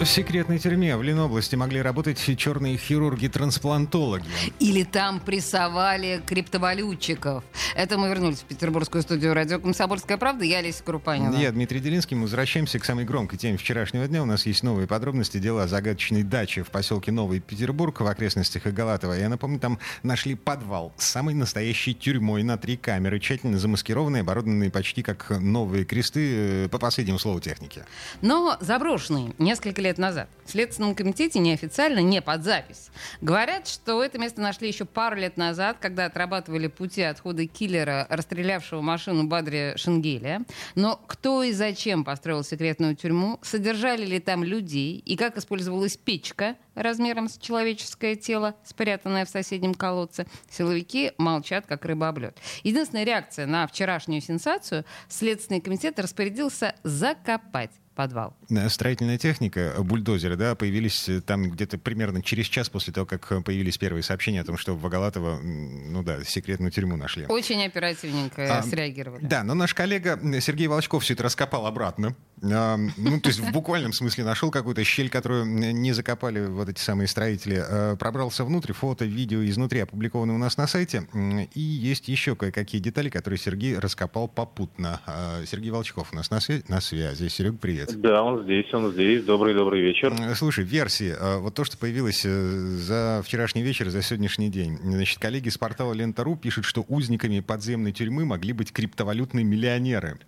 В секретной тюрьме в Ленобласти могли работать черные хирурги-трансплантологи. Или там прессовали криптовалютчиков. Это мы вернулись в петербургскую студию радио «Комсомольская правда». Я Олеся Крупанина. Я Дмитрий Делинский. Мы возвращаемся к самой громкой теме вчерашнего дня. У нас есть новые подробности. Дело о загадочной даче в поселке Новый Петербург в окрестностях Иголатова. Я напомню, там нашли подвал с самой настоящей тюрьмой на три камеры, тщательно замаскированные, оборудованные почти как новые кресты, э, по последнему слову техники. Но заброшенные несколько лет лет назад. В Следственном комитете неофициально, не под запись. Говорят, что это место нашли еще пару лет назад, когда отрабатывали пути отхода киллера, расстрелявшего машину Бадри Шенгеля. Но кто и зачем построил секретную тюрьму, содержали ли там людей и как использовалась печка размером с человеческое тело, спрятанное в соседнем колодце, силовики молчат, как рыба об лед. Единственная реакция на вчерашнюю сенсацию Следственный комитет распорядился закопать подвал. Строительная техника, бульдозеры, да, появились э, там где-то примерно через час после того, как э, появились первые сообщения о том, что в Агалатово, ну да, секретную тюрьму нашли. Очень оперативненько а, среагировали. Да, но наш коллега Сергей Волчков все это раскопал обратно. Ну, то есть в буквальном смысле нашел какую-то щель, которую не закопали вот эти самые строители. А, пробрался внутрь, фото, видео изнутри опубликованы у нас на сайте. И есть еще кое-какие детали, которые Сергей раскопал попутно. А, Сергей Волчков у нас на, свя- на связи. Серег, привет. Да, он здесь, он здесь. Добрый-добрый вечер. Слушай, версии. А, вот то, что появилось э, за вчерашний вечер, за сегодняшний день. Значит, коллеги с портала Лента.ру пишут, что узниками подземной тюрьмы могли быть криптовалютные миллионеры.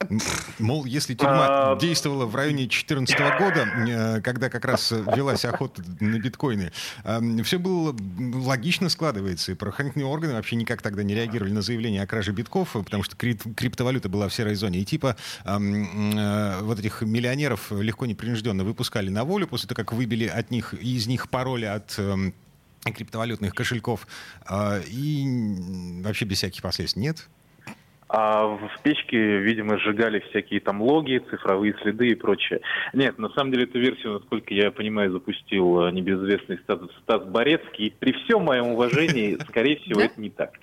Мол, если тюрьма а, действовала в районе 2014 года, э, когда как раз велась охота на биткоины, все было логично складывается. И правоохранительные органы вообще никак тогда не реагировали на заявление о краже битков, потому что криптовалюта была в серой зоне. И типа э, вот этих миллионеров легко непринужденно выпускали на волю после того, как выбили от них, из них пароли от э, криптовалютных кошельков э, и вообще без всяких последствий. Нет? А в печке, видимо, сжигали всякие там логи, цифровые следы и прочее. Нет, на самом деле эту версию, насколько я понимаю, запустил э, небезызвестный Стас, Стас Борецкий. При всем моем уважении, скорее всего, это не так.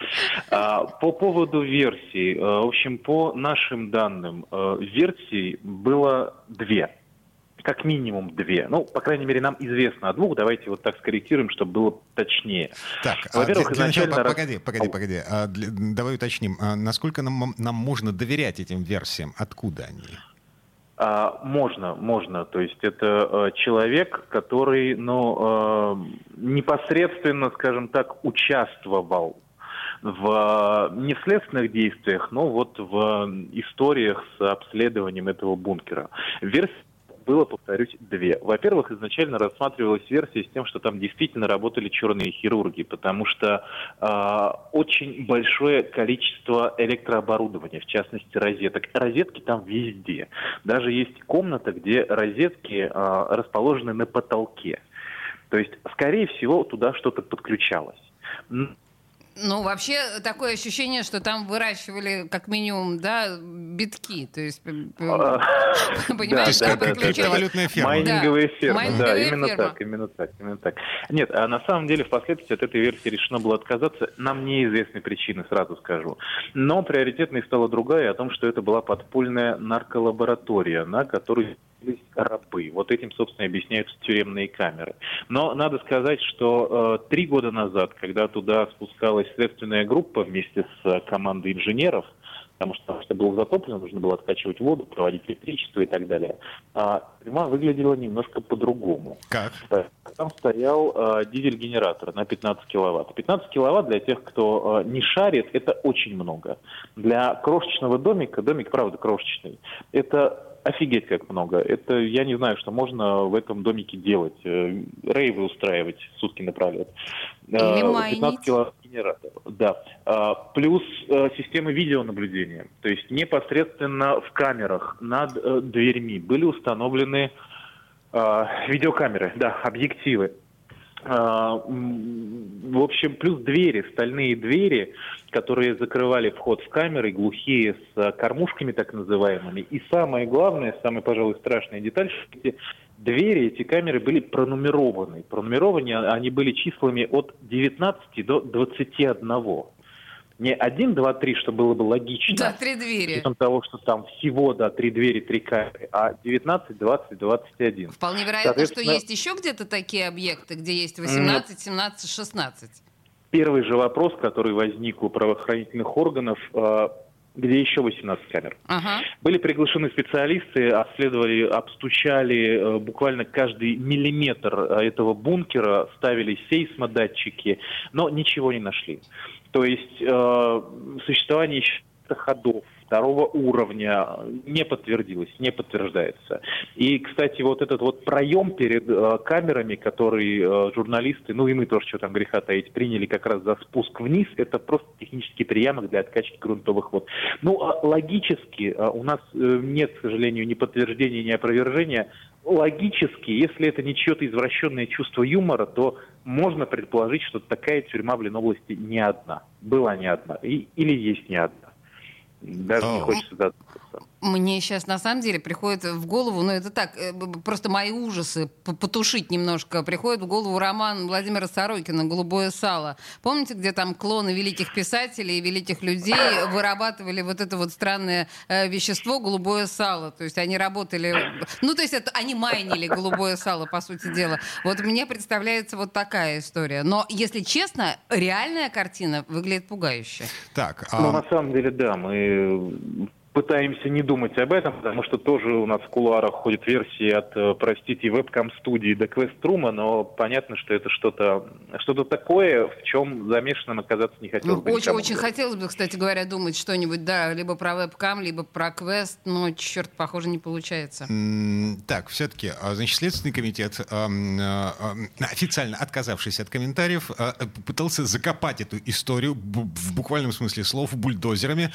А, по поводу версий, э, в общем, по нашим данным, э, версий было две как минимум две. Ну, по крайней мере, нам известно о двух. Давайте вот так скорректируем, чтобы было точнее. Так, а Во-первых, а для, изначально... Начала, погоди, погоди, погоди. А для, давай уточним. А насколько нам, нам можно доверять этим версиям? Откуда они? А, можно, можно. То есть это а, человек, который, ну, а, непосредственно, скажем так, участвовал в не в следственных действиях, но вот в историях с обследованием этого бункера. Версия было, повторюсь, две. Во-первых, изначально рассматривалась версия с тем, что там действительно работали черные хирурги, потому что э, очень большое количество электрооборудования, в частности розеток. Розетки там везде. Даже есть комната, где розетки э, расположены на потолке. То есть, скорее всего, туда что-то подключалось. Ну, вообще, такое ощущение, что там выращивали как минимум, да, битки. То есть, а, понимаешь, да, да, да, валютная ферма. Майнинговая ферма, да, именно так, именно так, именно так. Нет, а на самом деле впоследствии от этой версии решено было отказаться. Нам неизвестны причины, сразу скажу. Но приоритетной стала другая, о том, что это была подпольная нарколаборатория, на которую рабы. Вот этим, собственно, объясняются тюремные камеры. Но надо сказать, что э, три года назад, когда туда спускалась следственная группа вместе с э, командой инженеров, потому что это было затоплено, нужно было откачивать воду, проводить электричество и так далее. А тюрьма выглядела немножко по-другому. Как? Там стоял э, дизель-генератор на 15 киловатт. 15 киловатт для тех, кто э, не шарит, это очень много. Для крошечного домика, домик, правда, крошечный, это Офигеть, как много. Это я не знаю, что можно в этом домике делать. Э, рейвы устраивать сутки напролет. Или 15 кило генератор. Да. А, плюс э, системы видеонаблюдения. То есть непосредственно в камерах над э, дверьми были установлены видеокамеры, да, объективы. А, в общем, плюс двери, стальные двери, которые закрывали вход в камеры, глухие с кормушками так называемыми. И самое главное, самая, пожалуй, страшная деталь, что эти двери, эти камеры были пронумерованы. Пронумерованы они были числами от 19 до 21 не один, два, три, что было бы логично. Да, три двери. Учетом того, что там всего, да, три двери, три камеры, а 19, 20, 21. Вполне вероятно, что есть еще где-то такие объекты, где есть 18, 17, 16. Первый же вопрос, который возник у правоохранительных органов, а, где еще 18 камер. Ага. Были приглашены специалисты, обследовали, обстучали э, буквально каждый миллиметр э, этого бункера, ставили сейсмодатчики, но ничего не нашли. То есть э, существование ходов второго уровня не подтвердилось, не подтверждается. И, кстати, вот этот вот проем перед э, камерами, который э, журналисты, ну и мы тоже, что там греха таить, приняли как раз за спуск вниз, это просто технический приямок для откачки грунтовых вод. Ну, а логически э, у нас э, нет, к сожалению, ни подтверждения, ни опровержения. Логически, если это не чье-то извращенное чувство юмора, то можно предположить, что такая тюрьма в Ленобласти не одна. Была не одна. И, или есть не одна. Даже не хочется задуматься. Мне сейчас на самом деле приходит в голову, ну это так, э, просто мои ужасы потушить немножко. Приходит в голову роман Владимира Сорокина «Голубое сало». Помните, где там клоны великих писателей и великих людей вырабатывали вот это вот странное э, вещество «голубое сало». То есть они работали, ну то есть это, они майнили голубое сало, по сути дела. Вот мне представляется вот такая история. Но, если честно, реальная картина выглядит пугающе. Так, а... Ну, на самом деле, да, мы пытаемся не думать об этом, потому что тоже у нас в кулуарах ходят версии от, э, простите, вебкам-студии до квест-рума, но понятно, что это что-то что такое, в чем замешанным оказаться не хотелось ну, бы. Очень-очень хотелось бы, кстати говоря, думать что-нибудь, да, либо про вебкам, либо про квест, но, черт, похоже, не получается. Так, все-таки, а, значит, Следственный комитет, а, а, официально отказавшись от комментариев, пытался закопать эту историю в буквальном смысле слов бульдозерами.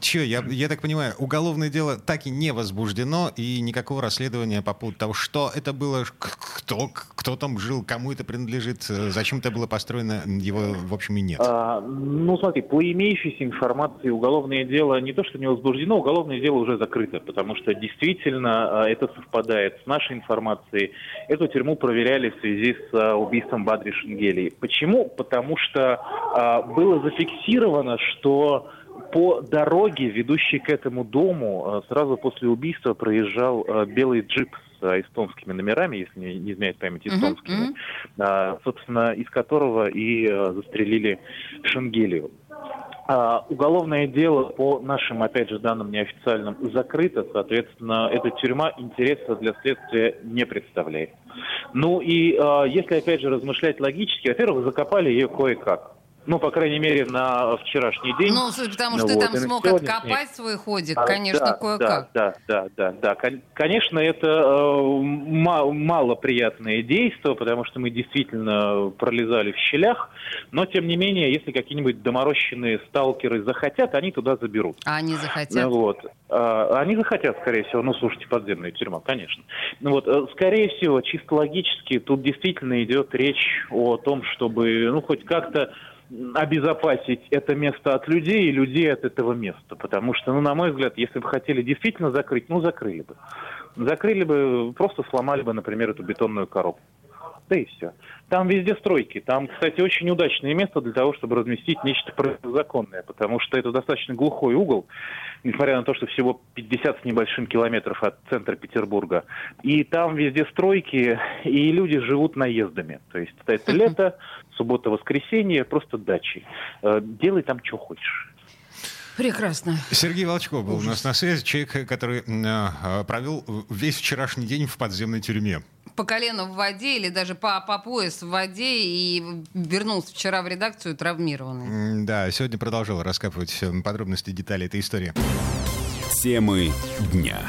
Че, я я, я так понимаю, уголовное дело так и не возбуждено, и никакого расследования по поводу того, что это было, кто, кто там жил, кому это принадлежит, э, зачем это было построено, его, в общем, и нет. А, ну, смотри, по имеющейся информации уголовное дело не то, что не возбуждено, уголовное дело уже закрыто, потому что действительно а, это совпадает с нашей информацией. Эту тюрьму проверяли в связи с а, убийством Бадри Шенгели. Почему? Потому что а, было зафиксировано, что по дороге, ведущей к этому дому, э, сразу после убийства проезжал э, белый джип с э, эстонскими номерами, если не изменяет память, эстонскими, uh-huh. собственно, из которого и застрелили Шенгелию. Уголовное дело, по нашим, опять же, данным неофициальным, закрыто, соответственно, эта тюрьма интереса для следствия не представляет. Ну и если, опять же, размышлять логически, во-первых, закопали ее кое-как ну, по крайней мере, на вчерашний день. Ну, потому что вот, ты там смог откопать свой ходик, а, конечно, да, кое-как. Да, да, да, да, да. Конечно, это э, малоприятное действие, потому что мы действительно пролезали в щелях, но, тем не менее, если какие-нибудь доморощенные сталкеры захотят, они туда заберут. А они захотят? Вот. А, они захотят, скорее всего, ну, слушайте, подземная тюрьма, конечно. Ну, вот, э, скорее всего, чисто логически, тут действительно идет речь о том, чтобы, ну, хоть как-то обезопасить это место от людей и людей от этого места. Потому что, ну, на мой взгляд, если бы хотели действительно закрыть, ну, закрыли бы. Закрыли бы, просто сломали бы, например, эту бетонную коробку. Да и все. Там везде стройки. Там, кстати, очень удачное место для того, чтобы разместить нечто противозаконное, потому что это достаточно глухой угол, несмотря на то, что всего 50 с небольшим километров от центра Петербурга. И там везде стройки, и люди живут наездами. То есть это лето, суббота-воскресенье, просто дачи. Э, делай там, что хочешь. Прекрасно. Сергей Волчков был Ужас. у нас на связи, человек, который э, провел весь вчерашний день в подземной тюрьме по колено в воде или даже по, по пояс в воде и вернулся вчера в редакцию травмированный. Да, сегодня продолжал раскапывать подробности, детали этой истории. Темы дня.